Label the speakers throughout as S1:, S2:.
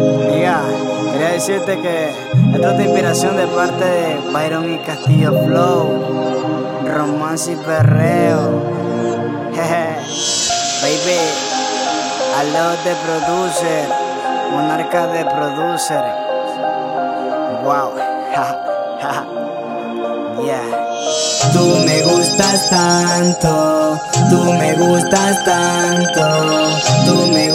S1: Amiga, quería decirte que esto es de inspiración de parte de Byron y Castillo Flow, romance y perreo. Jeje, baby, love de producer, monarca de producer. Wow, yeah. Tú me gustas tanto, tú me gustas tanto, tú me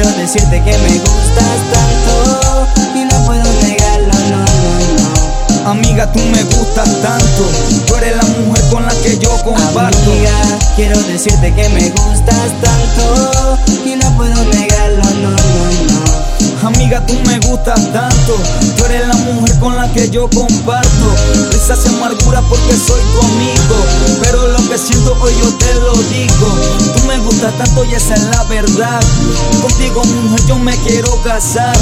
S1: quiero decirte que me gustas tanto y no puedo negarlo, no, no, no.
S2: Amiga, tú me gustas tanto, tú eres la mujer con la que yo comparto.
S1: Amiga, quiero decirte que me gustas tanto y no puedo negarlo, no, no, no.
S2: Amiga, tú me gustas tanto. Tú eres la mujer con la que yo comparto. Risas y amargura porque soy tu amigo. Pero lo que siento hoy yo te lo gustas tanto y esa es la verdad. Contigo, mujer, yo me quiero casar.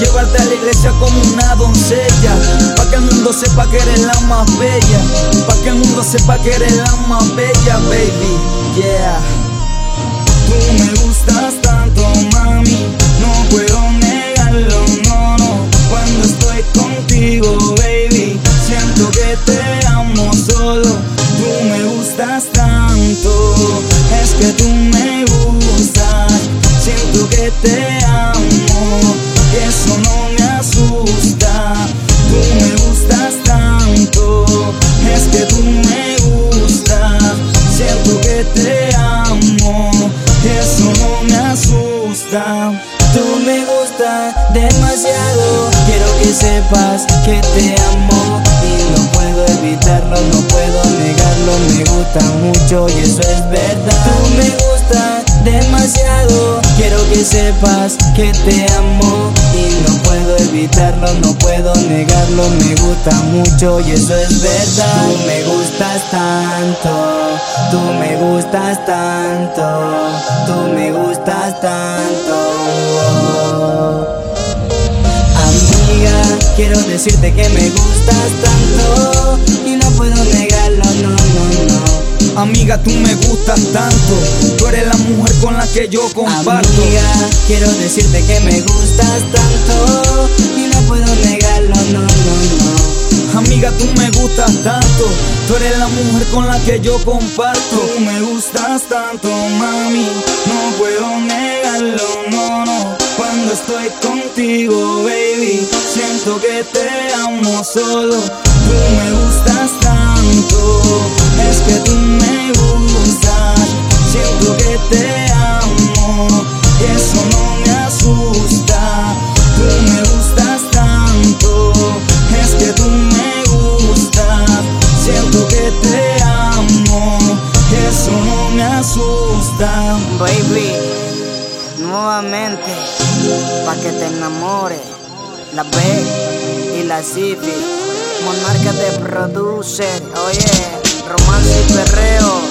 S2: Llevarte a la iglesia como una doncella. Pa' que el mundo sepa que eres la más bella. Pa' que el mundo sepa que eres la más bella, baby. Yeah. Me gustas, siento que te amo, eso no me asusta. Tú me gustas tanto, es que tú me gustas, siento que te amo, eso no me asusta.
S1: Tú me gustas demasiado, quiero que sepas que te amo y no puedo evitarlo, no puedo negarlo, me gusta mucho y eso es verdad. Tú me demasiado, quiero que sepas que te amo y no puedo evitarlo, no puedo negarlo, me gusta mucho y eso es verdad. Tú me gustas tanto, tú me gustas tanto, tú me gustas tanto. Amiga, quiero decirte que me gustas tanto y no puedo no.
S2: Amiga, tú me gustas tanto, tú eres la mujer con la que yo comparto.
S1: Amiga, quiero decirte que me gustas tanto y no puedo negarlo, no, no, no.
S2: Amiga, tú me gustas tanto, tú eres la mujer con la que yo comparto. Tú me gustas tanto, mami, no puedo negarlo, no, no. Cuando estoy contigo, baby, siento que te amo solo. Te amo, eso no me asusta.
S1: Baby, nuevamente, pa' que te enamores, la B y la Zippy, monarca de producer, oye, romance y perreo